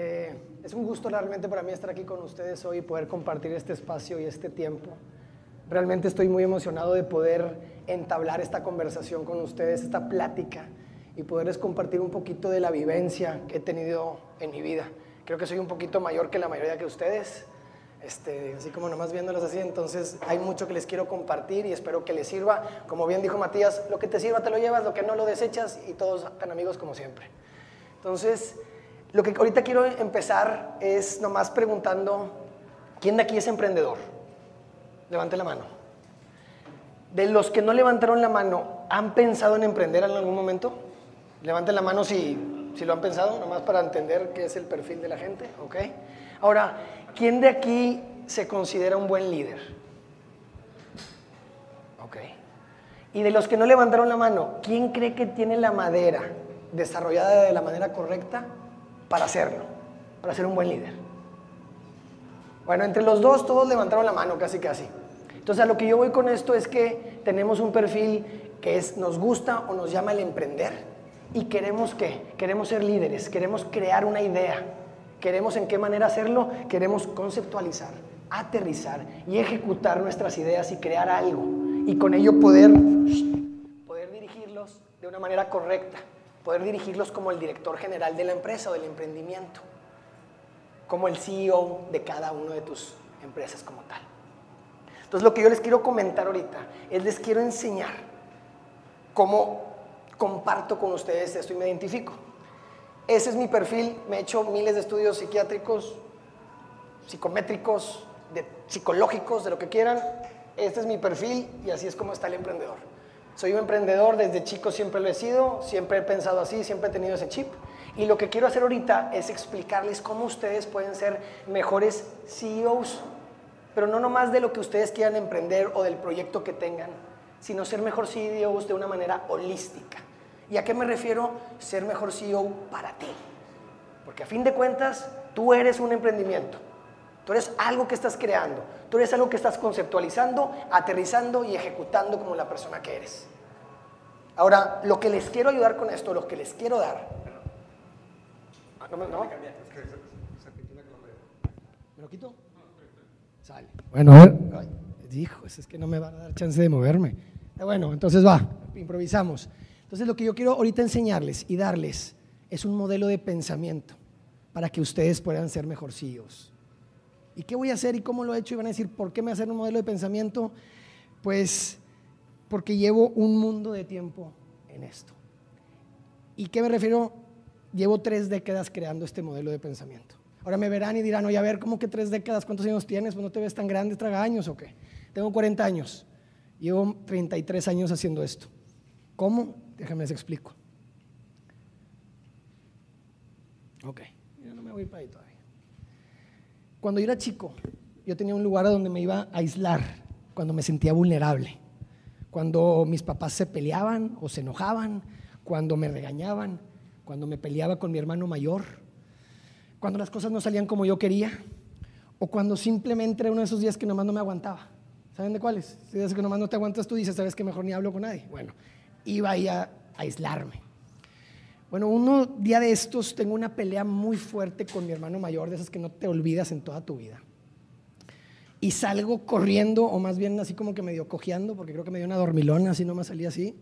Eh, es un gusto realmente para mí estar aquí con ustedes hoy y poder compartir este espacio y este tiempo. Realmente estoy muy emocionado de poder entablar esta conversación con ustedes, esta plática y poderles compartir un poquito de la vivencia que he tenido en mi vida. Creo que soy un poquito mayor que la mayoría de ustedes, este, así como nomás viéndolos así, entonces hay mucho que les quiero compartir y espero que les sirva. Como bien dijo Matías, lo que te sirva te lo llevas, lo que no lo desechas y todos tan amigos como siempre. Entonces, lo que ahorita quiero empezar es nomás preguntando, ¿quién de aquí es emprendedor? Levante la mano. De los que no levantaron la mano, ¿han pensado en emprender en algún momento? Levanten la mano si, si lo han pensado, nomás para entender qué es el perfil de la gente, ¿ok? Ahora, ¿quién de aquí se considera un buen líder? Ok. Y de los que no levantaron la mano, ¿quién cree que tiene la madera desarrollada de la manera correcta para hacerlo, para ser un buen líder? Bueno, entre los dos todos levantaron la mano, casi casi. Entonces a lo que yo voy con esto es que tenemos un perfil que es, nos gusta o nos llama el emprender y queremos qué? Queremos ser líderes, queremos crear una idea, queremos en qué manera hacerlo, queremos conceptualizar, aterrizar y ejecutar nuestras ideas y crear algo y con ello poder, poder dirigirlos de una manera correcta, poder dirigirlos como el director general de la empresa o del emprendimiento, como el CEO de cada una de tus empresas como tal. Entonces lo que yo les quiero comentar ahorita es les quiero enseñar cómo comparto con ustedes esto y me identifico. Ese es mi perfil, me he hecho miles de estudios psiquiátricos, psicométricos, de, psicológicos, de lo que quieran. Este es mi perfil y así es como está el emprendedor. Soy un emprendedor, desde chico siempre lo he sido, siempre he pensado así, siempre he tenido ese chip. Y lo que quiero hacer ahorita es explicarles cómo ustedes pueden ser mejores CEOs, pero no nomás de lo que ustedes quieran emprender o del proyecto que tengan, sino ser mejor CEOs de una manera holística. ¿Y a qué me refiero? Ser mejor CEO para ti. Porque a fin de cuentas, tú eres un emprendimiento. Tú eres algo que estás creando. Tú eres algo que estás conceptualizando, aterrizando y ejecutando como la persona que eres. Ahora, lo que les quiero ayudar con esto, lo que les quiero dar. ¿No? ¿No? ¿No? ¿Me lo quito? Sale. Bueno, a ver. Ay, dijo, es que no me van a dar chance de moverme. Bueno, entonces va, improvisamos. Entonces lo que yo quiero ahorita enseñarles y darles es un modelo de pensamiento para que ustedes puedan ser mejor CEOs. ¿Y qué voy a hacer y cómo lo he hecho? Y van a decir, ¿por qué me hacen un modelo de pensamiento? Pues porque llevo un mundo de tiempo en esto. ¿Y qué me refiero? Llevo tres décadas creando este modelo de pensamiento. Ahora me verán y dirán, oye, a ver, ¿cómo que tres décadas? ¿Cuántos años tienes? Pues no te ves tan grande, traga años o qué. Tengo 40 años. Llevo 33 años haciendo esto. ¿Cómo? Déjame les explico. Ok, yo no me voy para ahí todavía. Cuando yo era chico, yo tenía un lugar a donde me iba a aislar cuando me sentía vulnerable. Cuando mis papás se peleaban o se enojaban, cuando me regañaban, cuando me peleaba con mi hermano mayor, cuando las cosas no salían como yo quería, o cuando simplemente era uno de esos días que nomás no me aguantaba. ¿Saben de cuáles? Si días que nomás no te aguantas tú, dices, sabes que mejor ni hablo con nadie. Bueno, iba ahí a aislarme. Bueno, un día de estos tengo una pelea muy fuerte con mi hermano mayor, de esas que no te olvidas en toda tu vida. Y salgo corriendo, o más bien así como que medio cojeando, porque creo que me dio una dormilona, así nomás salí así.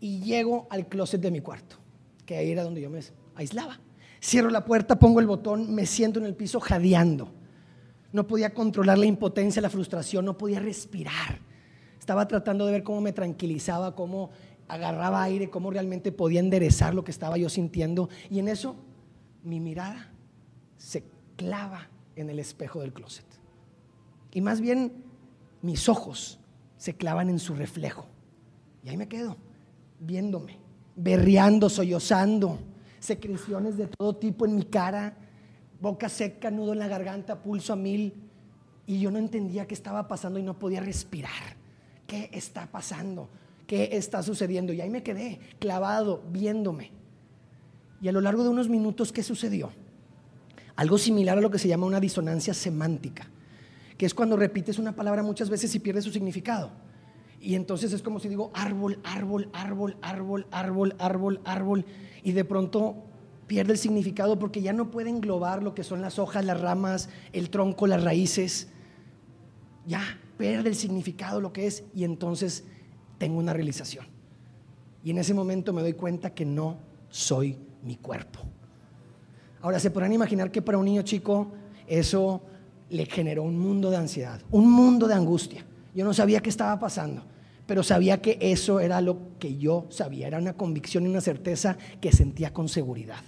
Y llego al closet de mi cuarto, que ahí era donde yo me aislaba. Cierro la puerta, pongo el botón, me siento en el piso jadeando. No podía controlar la impotencia, la frustración, no podía respirar. Estaba tratando de ver cómo me tranquilizaba, cómo agarraba aire, cómo realmente podía enderezar lo que estaba yo sintiendo. Y en eso mi mirada se clava en el espejo del closet. Y más bien mis ojos se clavan en su reflejo. Y ahí me quedo, viéndome, berreando, sollozando, secreciones de todo tipo en mi cara, boca seca, nudo en la garganta, pulso a mil. Y yo no entendía qué estaba pasando y no podía respirar. ¿Qué está pasando? ¿Qué está sucediendo? Y ahí me quedé clavado, viéndome. Y a lo largo de unos minutos, ¿qué sucedió? Algo similar a lo que se llama una disonancia semántica, que es cuando repites una palabra muchas veces y pierde su significado. Y entonces es como si digo árbol, árbol, árbol, árbol, árbol, árbol, árbol, y de pronto pierde el significado porque ya no puede englobar lo que son las hojas, las ramas, el tronco, las raíces. Ya pierde el significado lo que es y entonces tengo una realización. Y en ese momento me doy cuenta que no soy mi cuerpo. Ahora, se podrán imaginar que para un niño chico eso le generó un mundo de ansiedad, un mundo de angustia. Yo no sabía qué estaba pasando, pero sabía que eso era lo que yo sabía, era una convicción y una certeza que sentía con seguridad.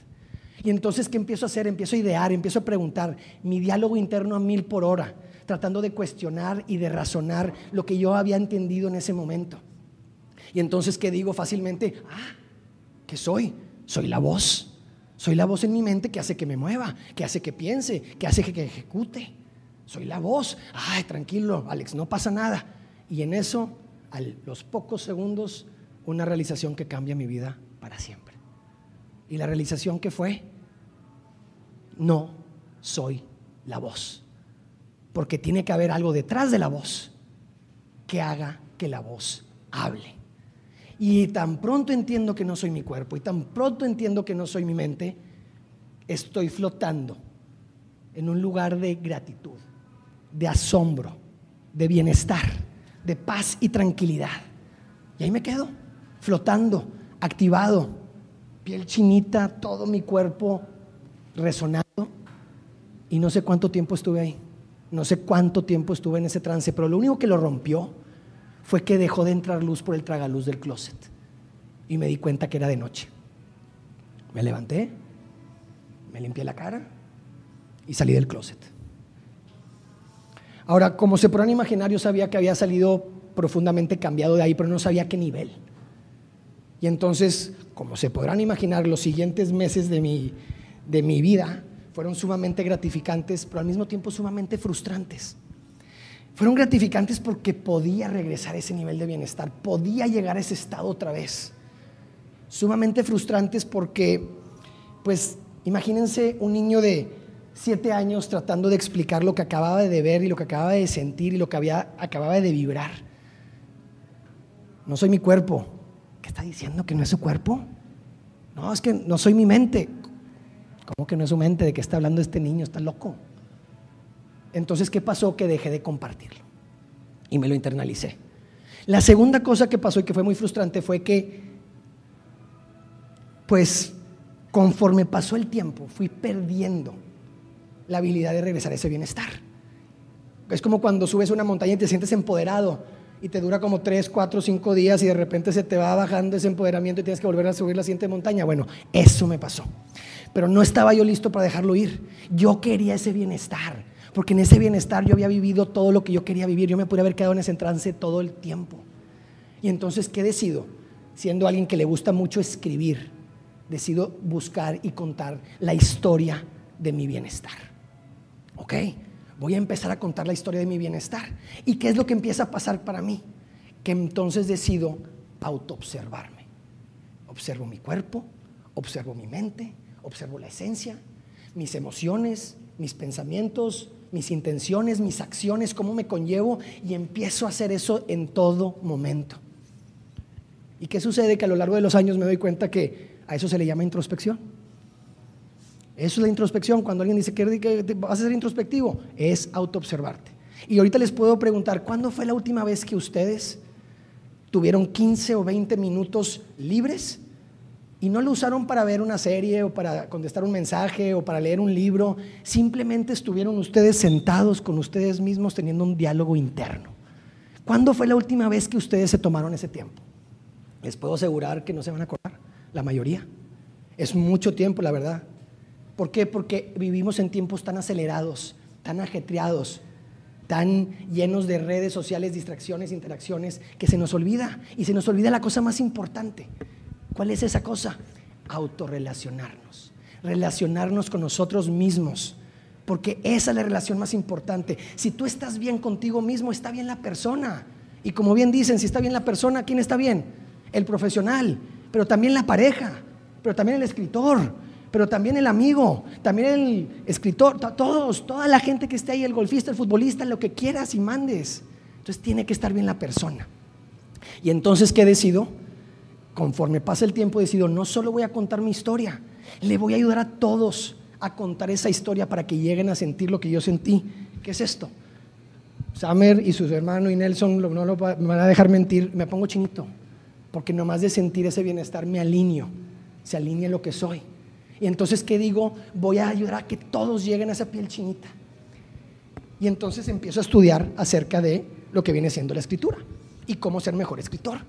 Y entonces, ¿qué empiezo a hacer? Empiezo a idear, empiezo a preguntar, mi diálogo interno a mil por hora, tratando de cuestionar y de razonar lo que yo había entendido en ese momento. Y entonces, ¿qué digo fácilmente? Ah, ¿qué soy? Soy la voz. Soy la voz en mi mente que hace que me mueva, que hace que piense, que hace que ejecute. Soy la voz. Ay, tranquilo, Alex, no pasa nada. Y en eso, a los pocos segundos, una realización que cambia mi vida para siempre. Y la realización que fue, no soy la voz. Porque tiene que haber algo detrás de la voz que haga que la voz hable. Y tan pronto entiendo que no soy mi cuerpo y tan pronto entiendo que no soy mi mente, estoy flotando en un lugar de gratitud, de asombro, de bienestar, de paz y tranquilidad. Y ahí me quedo, flotando, activado, piel chinita, todo mi cuerpo resonando. Y no sé cuánto tiempo estuve ahí, no sé cuánto tiempo estuve en ese trance, pero lo único que lo rompió fue que dejó de entrar luz por el tragaluz del closet. Y me di cuenta que era de noche. Me levanté, me limpié la cara y salí del closet. Ahora, como se podrán imaginar, yo sabía que había salido profundamente cambiado de ahí, pero no sabía qué nivel. Y entonces, como se podrán imaginar, los siguientes meses de mi, de mi vida fueron sumamente gratificantes, pero al mismo tiempo sumamente frustrantes. Fueron gratificantes porque podía regresar a ese nivel de bienestar, podía llegar a ese estado otra vez. Sumamente frustrantes porque, pues, imagínense un niño de siete años tratando de explicar lo que acababa de ver y lo que acababa de sentir y lo que había, acababa de vibrar. No soy mi cuerpo. ¿Qué está diciendo? ¿Que no es su cuerpo? No, es que no soy mi mente. ¿Cómo que no es su mente? ¿De qué está hablando este niño? Está loco. Entonces, ¿qué pasó? Que dejé de compartirlo y me lo internalicé. La segunda cosa que pasó y que fue muy frustrante fue que, pues, conforme pasó el tiempo, fui perdiendo la habilidad de regresar a ese bienestar. Es como cuando subes una montaña y te sientes empoderado y te dura como 3, 4, 5 días y de repente se te va bajando ese empoderamiento y tienes que volver a subir la siguiente montaña. Bueno, eso me pasó. Pero no estaba yo listo para dejarlo ir. Yo quería ese bienestar porque en ese bienestar yo había vivido todo lo que yo quería vivir, yo me pude haber quedado en ese trance todo el tiempo. Y entonces, ¿qué decido? Siendo alguien que le gusta mucho escribir, decido buscar y contar la historia de mi bienestar. ¿Ok? Voy a empezar a contar la historia de mi bienestar. ¿Y qué es lo que empieza a pasar para mí? Que entonces decido autoobservarme. Observo mi cuerpo, observo mi mente, observo la esencia, mis emociones, mis pensamientos, mis intenciones, mis acciones, cómo me conllevo y empiezo a hacer eso en todo momento. ¿Y qué sucede? Que a lo largo de los años me doy cuenta que a eso se le llama introspección. Eso es la introspección. Cuando alguien dice que vas a ser introspectivo, es autoobservarte. Y ahorita les puedo preguntar, ¿cuándo fue la última vez que ustedes tuvieron 15 o 20 minutos libres y no lo usaron para ver una serie o para contestar un mensaje o para leer un libro. Simplemente estuvieron ustedes sentados con ustedes mismos teniendo un diálogo interno. ¿Cuándo fue la última vez que ustedes se tomaron ese tiempo? Les puedo asegurar que no se van a acordar, la mayoría. Es mucho tiempo, la verdad. ¿Por qué? Porque vivimos en tiempos tan acelerados, tan ajetreados, tan llenos de redes sociales, distracciones, interacciones, que se nos olvida. Y se nos olvida la cosa más importante, ¿Cuál es esa cosa? Autorrelacionarnos, relacionarnos con nosotros mismos, porque esa es la relación más importante. Si tú estás bien contigo mismo, está bien la persona. Y como bien dicen, si está bien la persona, ¿quién está bien? El profesional, pero también la pareja, pero también el escritor, pero también el amigo, también el escritor, todos, toda la gente que esté ahí, el golfista, el futbolista, lo que quieras y mandes. Entonces tiene que estar bien la persona. Y entonces, ¿qué decido? Conforme pasa el tiempo decido, no solo voy a contar mi historia, Le voy a ayudar a todos a contar esa historia para que lleguen a sentir lo que yo sentí. ¿Qué es esto? Samer y sus hermanos y Nelson no lo, van a dejar mentir, me pongo chinito, porque nomás de sentir ese bienestar me alineo, se alinea lo que soy. Y entonces, ¿qué digo? Voy a ayudar a que todos lleguen a esa piel chinita. Y entonces empiezo a estudiar acerca de lo que viene siendo la escritura y cómo ser mejor escritor.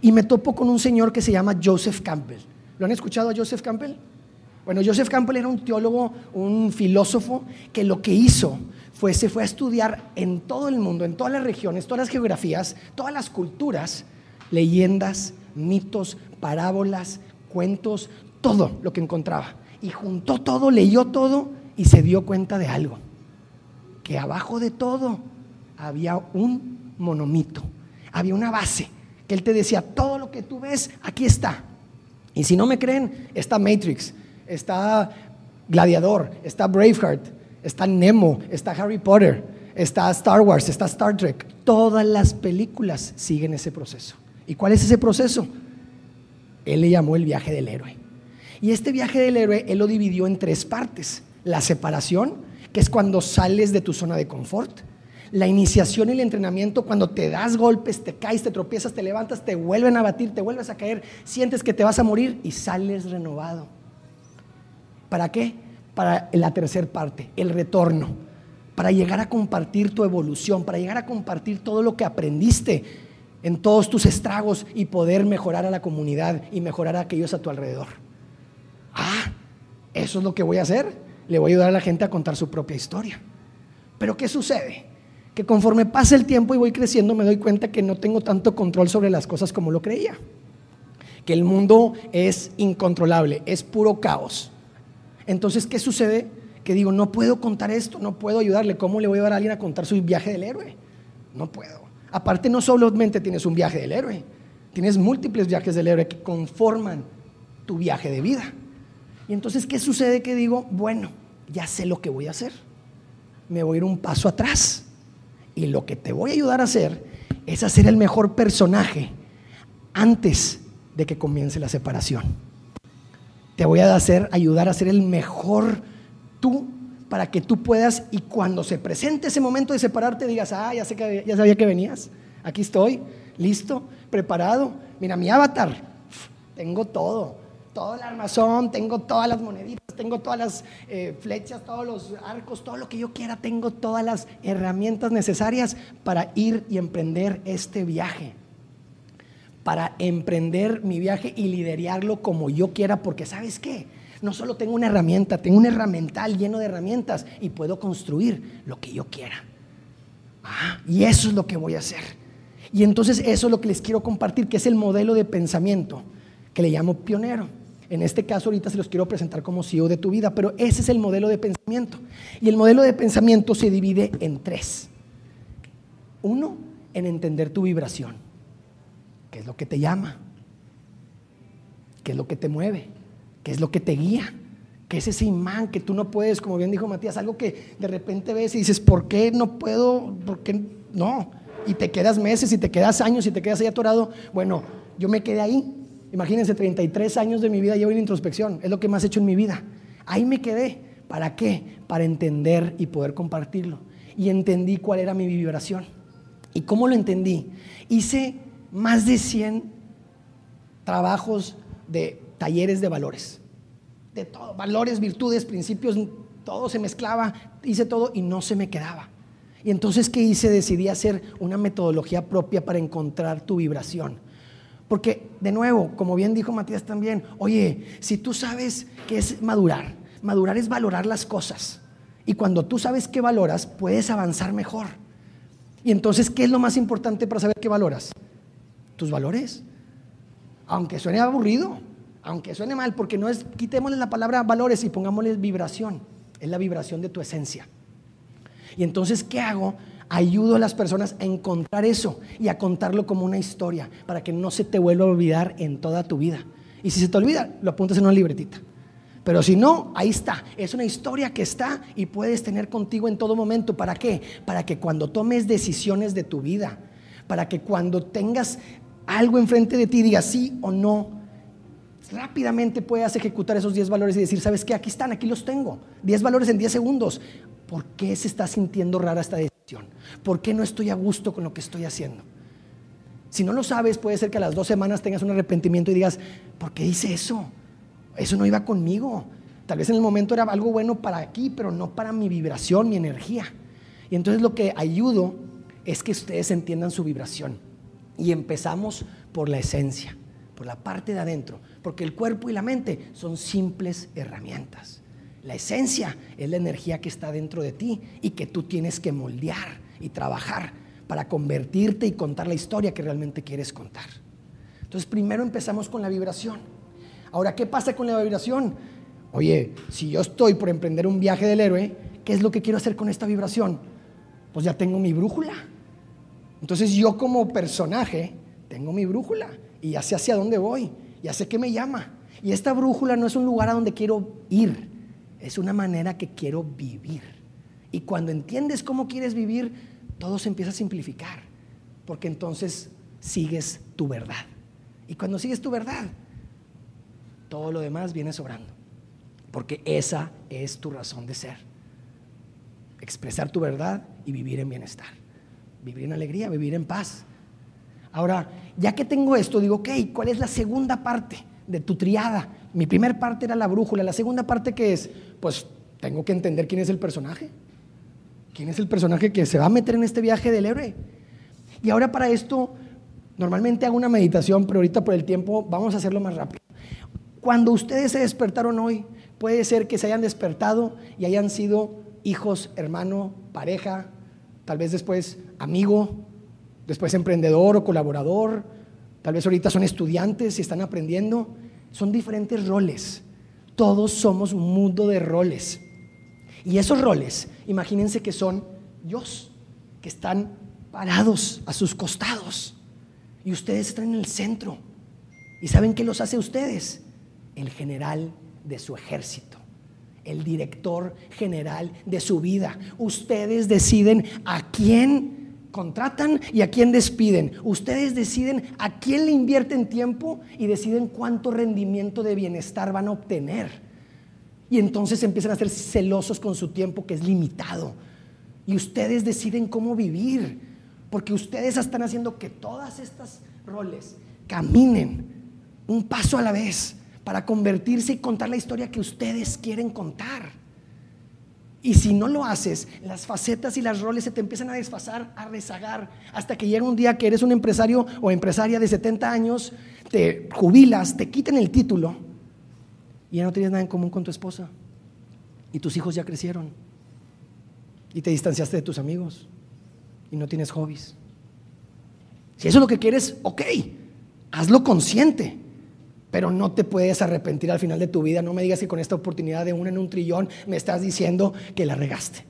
Y me topo con un señor que se llama Joseph Campbell. ¿Lo han escuchado a Joseph Campbell? Bueno, Joseph Campbell era un teólogo, un filósofo, que lo que hizo fue, se fue a estudiar en todo el mundo, en todas las regiones, todas las geografías, todas las culturas, leyendas, mitos, parábolas, cuentos, todo lo que encontraba. Y juntó todo, leyó todo y se dio cuenta de algo, que abajo de todo había un monomito, había una base, que él te decía, todo lo que tú ves, aquí está. Y si no me creen, está Matrix, está Gladiador, está Braveheart, está Nemo, está Harry Potter, está Star Wars, está Star Trek. Todas las películas siguen ese proceso. ¿Y cuál es ese proceso? Él le llamó el viaje del héroe. Y este viaje del héroe, él lo dividió en tres partes. La separación, que es cuando sales de tu zona de confort. La iniciación y el entrenamiento, cuando te das golpes, te caes, te tropiezas, te levantas, te vuelven a batir, te vuelves a caer, sientes que te vas a morir y sales renovado. ¿Para qué? Para la tercera parte, el retorno. Para llegar a compartir tu evolución, para llegar a compartir todo lo que aprendiste en todos tus estragos y poder mejorar a la comunidad y mejorar a aquellos a tu alrededor. Ah, eso es lo que voy a hacer. Le voy a ayudar a la gente a contar su propia historia. Pero ¿qué sucede? Que conforme pasa el tiempo y voy creciendo me doy cuenta que no tengo tanto control sobre las cosas como lo creía. Que el mundo es incontrolable, es puro caos. Entonces, ¿qué sucede? Que digo, no puedo contar esto, no puedo ayudarle. ¿Cómo le voy a dar a alguien a contar su viaje del héroe? No puedo. Aparte, no solamente tienes un viaje del héroe, tienes múltiples viajes del héroe que conforman tu viaje de vida. Y entonces, ¿qué sucede? Que digo, bueno, ya sé lo que voy a hacer. Me voy a ir un paso atrás. Y lo que te voy a ayudar a hacer es hacer el mejor personaje antes de que comience la separación. Te voy a hacer, ayudar a ser el mejor tú para que tú puedas y cuando se presente ese momento de separarte digas, ah, ya, sé que, ya sabía que venías, aquí estoy, listo, preparado. Mira, mi avatar, tengo todo, todo el armazón, tengo todas las moneditas, tengo todas las eh, flechas, todos los arcos, todo lo que yo quiera, tengo todas las herramientas necesarias para ir y emprender este viaje. Para emprender mi viaje y liderarlo como yo quiera, porque ¿sabes qué? No solo tengo una herramienta, tengo un herramental lleno de herramientas y puedo construir lo que yo quiera. Ah, y eso es lo que voy a hacer. Y entonces eso es lo que les quiero compartir, que es el modelo de pensamiento que le llamo pionero. En este caso ahorita se los quiero presentar como CEO de tu vida, pero ese es el modelo de pensamiento. Y el modelo de pensamiento se divide en tres. Uno, en entender tu vibración. ¿Qué es lo que te llama? ¿Qué es lo que te mueve? ¿Qué es lo que te guía? ¿Qué es ese imán que tú no puedes, como bien dijo Matías, algo que de repente ves y dices, ¿por qué no puedo? ¿Por qué no? Y te quedas meses y te quedas años y te quedas ahí atorado. Bueno, yo me quedé ahí Imagínense, 33 años de mi vida llevo en introspección, es lo que más he hecho en mi vida. Ahí me quedé. ¿Para qué? Para entender y poder compartirlo. Y entendí cuál era mi vibración. ¿Y cómo lo entendí? Hice más de 100 trabajos de talleres de valores. De todo, valores, virtudes, principios, todo se mezclaba, hice todo y no se me quedaba. Y entonces, ¿qué hice? Decidí hacer una metodología propia para encontrar tu vibración porque, de nuevo, como bien dijo Matías también, oye, si tú sabes qué es madurar, madurar es valorar las cosas. Y cuando tú sabes qué valoras, puedes avanzar mejor. Y entonces, ¿qué es lo más importante para saber qué valoras? Tus valores. Aunque suene aburrido, aunque suene mal, porque no es, quitémosle la palabra valores y pongámosle vibración. Es la vibración de tu esencia. Y entonces, ¿qué hago? Ayudo a las personas a encontrar eso y a contarlo como una historia para que no se te vuelva a olvidar en toda tu vida. Y si se te olvida, lo apuntas en una libretita. Pero si no, ahí está. Es una historia que está y puedes tener contigo en todo momento. ¿Para qué? Para que cuando tomes decisiones de tu vida, para que cuando tengas algo enfrente de ti digas sí o no, rápidamente puedas ejecutar esos 10 valores y decir, ¿sabes qué? Aquí están, aquí los tengo. 10 valores en 10 segundos. ¿Por qué se está sintiendo rara esta decisión? ¿Por qué no estoy a gusto con lo que estoy haciendo? Si no lo sabes, puede ser que a las dos semanas tengas un arrepentimiento y digas, ¿por qué hice eso? Eso no iba conmigo. Tal vez en el momento era algo bueno para aquí, pero no para mi vibración, mi energía. Y entonces lo que ayudo es que ustedes entiendan su vibración. Y empezamos por la esencia, por la parte de adentro, porque el cuerpo y la mente son simples herramientas. La esencia es la energía que está dentro de ti y que tú tienes que moldear y trabajar para convertirte y contar la historia que realmente quieres contar. Entonces primero empezamos con la vibración. Ahora, ¿qué pasa con la vibración? Oye, si yo estoy por emprender un viaje del héroe, ¿qué es lo que quiero hacer con esta vibración? Pues ya tengo mi brújula. Entonces yo como personaje tengo mi brújula y ya sé hacia dónde voy, ya sé qué me llama. Y esta brújula no es un lugar a donde quiero ir, es una manera que quiero vivir. Y cuando entiendes cómo quieres vivir, todo se empieza a simplificar, porque entonces sigues tu verdad. Y cuando sigues tu verdad, todo lo demás viene sobrando, porque esa es tu razón de ser. Expresar tu verdad y vivir en bienestar, vivir en alegría, vivir en paz. Ahora, ya que tengo esto, digo, ok, ¿cuál es la segunda parte de tu triada? Mi primer parte era la brújula, la segunda parte que es, pues tengo que entender quién es el personaje. ¿Quién es el personaje que se va a meter en este viaje del héroe? Y ahora para esto, normalmente hago una meditación, pero ahorita por el tiempo vamos a hacerlo más rápido. Cuando ustedes se despertaron hoy, puede ser que se hayan despertado y hayan sido hijos, hermano, pareja, tal vez después amigo, después emprendedor o colaborador, tal vez ahorita son estudiantes y están aprendiendo. Son diferentes roles. Todos somos un mundo de roles. Y esos roles, imagínense que son Dios, que están parados a sus costados. Y ustedes están en el centro. ¿Y saben qué los hace ustedes? El general de su ejército, el director general de su vida. Ustedes deciden a quién contratan y a quién despiden. Ustedes deciden a quién le invierten tiempo y deciden cuánto rendimiento de bienestar van a obtener. Y entonces empiezan a ser celosos con su tiempo que es limitado. Y ustedes deciden cómo vivir, porque ustedes están haciendo que todas estas roles caminen un paso a la vez para convertirse y contar la historia que ustedes quieren contar. Y si no lo haces, las facetas y las roles se te empiezan a desfasar, a rezagar, hasta que llega un día que eres un empresario o empresaria de 70 años, te jubilas, te quitan el título y ya no tienes nada en común con tu esposa. Y tus hijos ya crecieron. Y te distanciaste de tus amigos. Y no tienes hobbies. Si eso es lo que quieres, ok, hazlo consciente pero no te puedes arrepentir al final de tu vida. No me digas que con esta oportunidad de una en un trillón me estás diciendo que la regaste.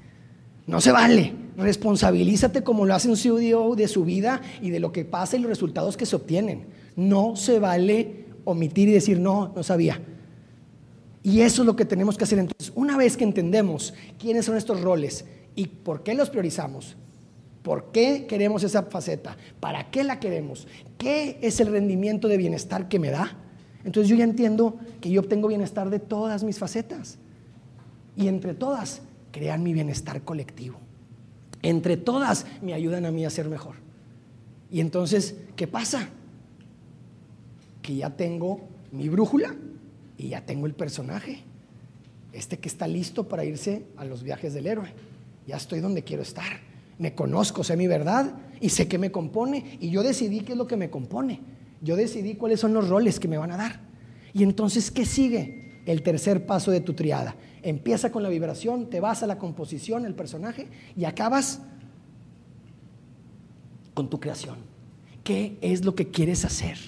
No se vale. Responsabilízate como lo hace un CEO de su vida y de lo que pasa y los resultados que se obtienen. No se vale omitir y decir, no, no sabía. Y eso es lo que tenemos que hacer. Entonces, una vez que entendemos quiénes son estos roles y por qué los priorizamos, por qué queremos esa faceta, para qué la queremos, qué es el rendimiento de bienestar que me da, entonces yo ya entiendo que yo obtengo bienestar de todas mis facetas. Y entre todas crean mi bienestar colectivo. Entre todas me ayudan a mí a ser mejor. Y entonces, ¿qué pasa? Que ya tengo mi brújula y ya tengo el personaje. Este que está listo para irse a los viajes del héroe. Ya estoy donde quiero estar. Me conozco, sé mi verdad y sé qué me compone. Y yo decidí qué es lo que me compone. Yo decidí cuáles son los roles que me van a dar. Y entonces, ¿qué sigue? El tercer paso de tu triada. Empieza con la vibración, te vas a la composición, el personaje, y acabas con tu creación. ¿Qué es lo que quieres hacer?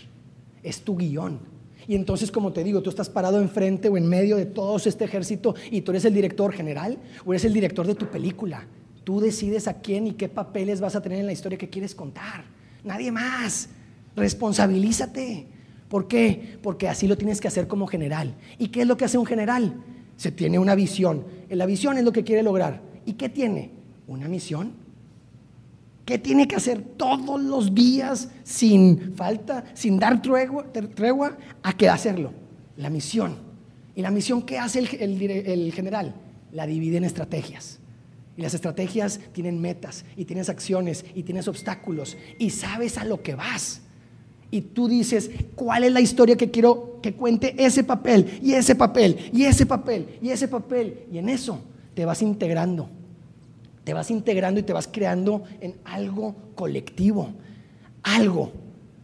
Es tu guion. Y entonces, como te digo, tú estás parado enfrente o en medio de todo este ejército y tú eres el director general o eres el director de tu película. Tú decides a quién y qué papeles vas a tener en la historia que quieres contar. Nadie más. Responsabilízate. ¿Por qué? Porque así lo tienes que hacer como general. ¿Y qué es lo que hace un general? Se tiene una visión. La visión es lo que quiere lograr. ¿Y qué tiene? Una misión. ¿Qué tiene que hacer todos los días sin falta, sin dar tregua, a qué hacerlo? la misión. ¿Y la misión qué hace el, general? La divide en estrategias. Y las estrategias tienen metas y tienes acciones y tienes obstáculos y sabes a lo que vas. Y tú dices, ¿cuál es la historia que quiero que cuente ese papel y ese papel y ese papel y ese papel? Y en eso te vas integrando. Te vas integrando y te vas creando en algo colectivo. Algo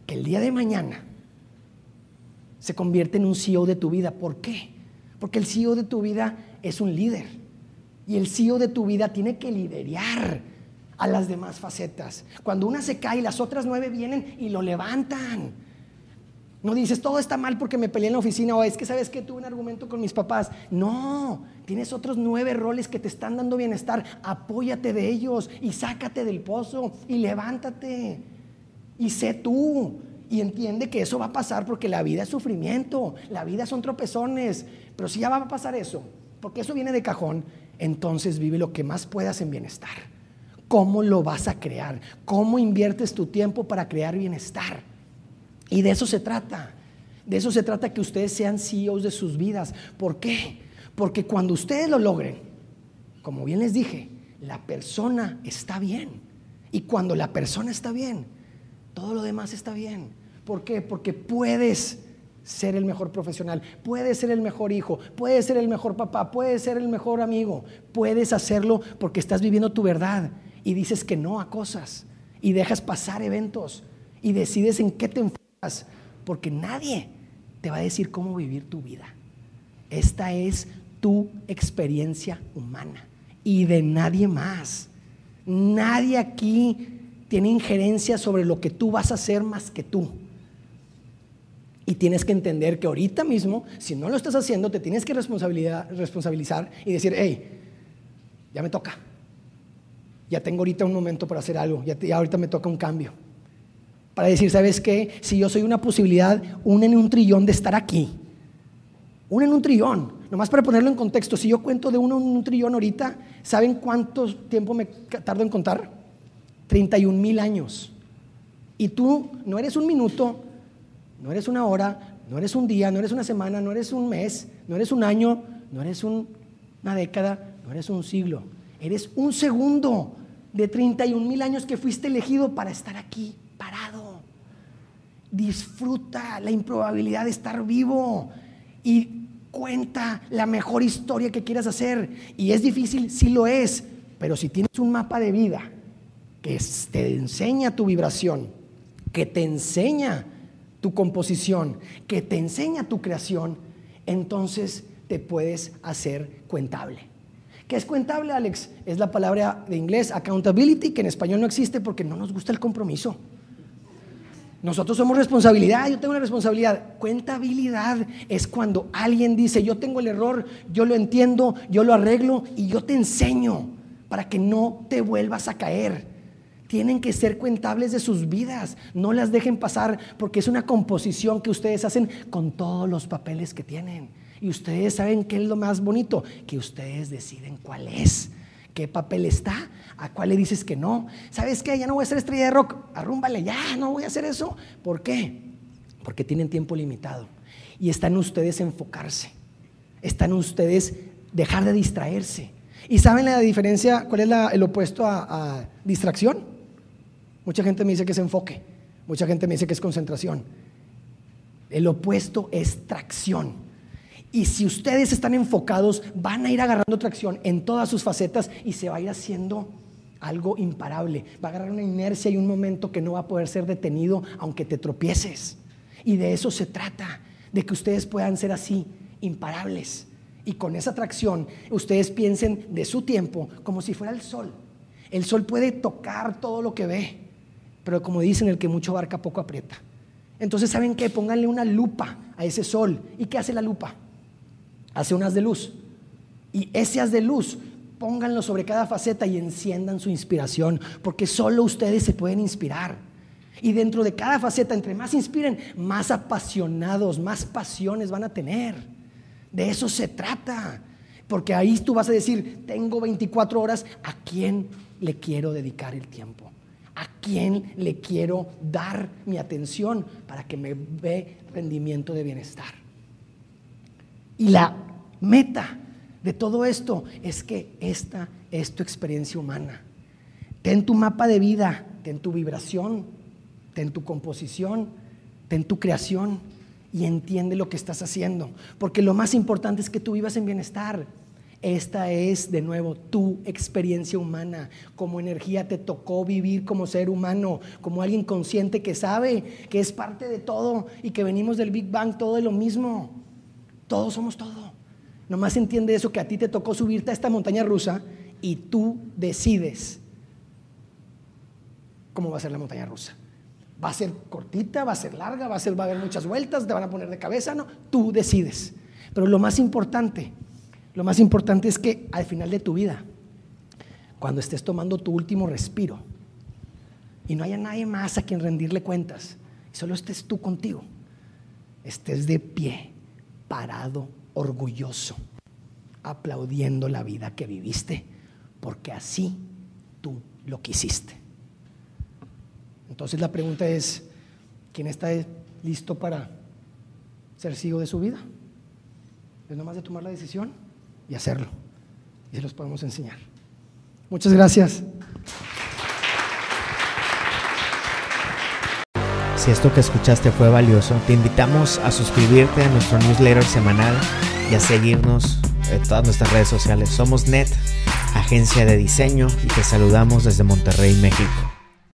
que el día de mañana se convierte en un CEO de tu vida. ¿Por qué? Porque el CEO de tu vida es un líder. Y el CEO de tu vida tiene que liderar a las demás facetas. Cuando una se cae, las otras nueve vienen y lo levantan. No dices, todo está mal porque me peleé en la oficina o es que sabes que tuve un argumento con mis papás. No, tienes otros nueve roles que te están dando bienestar. Apóyate de ellos y sácate del pozo y levántate. Y sé tú. Y entiende que eso va a pasar porque la vida es sufrimiento, la vida son tropezones. Pero si ya va a pasar eso, porque eso viene de cajón, entonces vive lo que más puedas en bienestar. ¿Cómo lo vas a crear? ¿Cómo inviertes tu tiempo para crear bienestar? Y de eso se trata. De eso se trata que ustedes sean CEOs de sus vidas. ¿Por qué? Porque cuando ustedes lo logren, como bien les dije, la persona está bien. Y cuando la persona está bien, todo lo demás está bien. ¿Por qué? Porque puedes ser el mejor profesional, puedes ser el mejor hijo, puedes ser el mejor papá, puedes ser el mejor amigo, puedes hacerlo porque estás viviendo tu verdad y dices que no a cosas y dejas pasar eventos y decides en qué te enfocas, porque nadie te va a decir cómo vivir tu vida. Esta es tu experiencia humana y de nadie más. Nadie aquí tiene injerencia sobre lo que tú vas a hacer más que tú. Y tienes que entender que ahorita mismo, si no lo estás haciendo, te tienes que responsabilizar y decir, hey, ya me toca. Ya tengo ahorita un momento para hacer algo, ya, ahorita me toca un cambio. Para decir, ¿sabes qué? Si yo soy una posibilidad, una en un trillón de estar aquí. Una en un trillón. Nomás para ponerlo en contexto, si yo cuento de uno en un trillón ahorita, ¿saben cuánto tiempo me tardo en contar? 31 mil años. Y tú no eres un minuto, no eres una hora, no eres un día, no eres una semana, no eres un mes, no eres un año, no eres una década, no eres un siglo. Eres un segundo de 31 mil años que fuiste elegido para estar aquí, parado. Disfruta la improbabilidad de estar vivo y cuenta la mejor historia que quieras hacer. Y es difícil, sí lo es, pero si tienes un mapa de vida que te enseña tu vibración, que te enseña tu composición, que te enseña tu creación, entonces te puedes hacer cuentable. ¿Qué es cuentable, Alex? Es la palabra de inglés accountability, que en español no existe porque no nos gusta el compromiso. Nosotros somos responsabilidad, yo tengo una responsabilidad. Cuentabilidad es cuando alguien dice, yo tengo el error, yo lo entiendo, yo lo arreglo y yo te enseño para que no te vuelvas a caer. Tienen que ser cuentables de sus vidas. No las dejen pasar porque es una composición que ustedes hacen con todos los papeles que tienen. Y ustedes saben qué es lo más bonito, que ustedes deciden cuál es, qué papel está, a cuál le dices que no. ¿Sabes qué? Ya no voy a ser estrella de rock, arrúmbale, ya no voy a hacer eso. ¿Por qué? Porque tienen tiempo limitado. Y están ustedes enfocarse, están ustedes dejar de distraerse. ¿Y saben la diferencia? ¿Cuál es el opuesto a distracción? Mucha gente me dice que es enfoque, mucha gente me dice que es concentración. El opuesto es tracción. Y si ustedes están enfocados, van a ir agarrando tracción en todas sus facetas y se va a ir haciendo algo imparable. Va a agarrar una inercia y un momento que no va a poder ser detenido aunque te tropieces. Y de eso se trata, de que ustedes puedan ser así, imparables. Y con esa tracción, ustedes piensen de su tiempo como si fuera el sol. El sol puede tocar todo lo que ve pero como dicen, el que mucho barca poco aprieta. Entonces, ¿saben qué? Pónganle una lupa a ese sol. ¿Y qué hace la lupa? Hace unas de luz. Y ese haz de luz, pónganlo sobre cada faceta y enciendan su inspiración, porque solo ustedes se pueden inspirar. Y dentro de cada faceta, entre más inspiren, más apasionados, más pasiones van a tener. De eso se trata. Porque ahí tú vas a decir, tengo 24 horas, ¿a quién le quiero dedicar el tiempo? a quién le quiero dar mi atención para que me dé rendimiento de bienestar. Y la meta de todo esto es que esta es tu experiencia humana. Ten tu mapa de vida, ten tu vibración, ten tu composición, ten tu creación y entiende lo que estás haciendo. Porque lo más importante es que tú vivas en bienestar. Esta es, de nuevo, tu experiencia humana. Como energía te tocó vivir como ser humano, como alguien consciente que sabe que es parte de todo y que venimos del Big Bang todo de lo mismo. Todos somos todo. Nomás entiende eso que a ti te tocó subirte a esta montaña rusa y tú decides cómo va a ser la montaña rusa. Va a ser cortita, va a ser larga, va a, ser, va a haber muchas vueltas, te van a poner de cabeza, no, tú decides. Pero lo más importante, lo más importante es que al final de tu vida, cuando estés tomando tu último respiro y no haya nadie más a quien rendirle cuentas, y solo estés tú contigo, estés de pie, parado, orgulloso, aplaudiendo la vida que viviste, porque así tú lo quisiste. Entonces la pregunta es, ¿quién está listo para ser sigo de su vida? Es nomás de tomar la decisión y hacerlo. Y se los podemos enseñar. Muchas gracias. Si esto que escuchaste fue valioso, te invitamos a suscribirte a nuestro newsletter semanal y a seguirnos en todas nuestras redes sociales. Somos NET, agencia de diseño, y te saludamos desde Monterrey, México.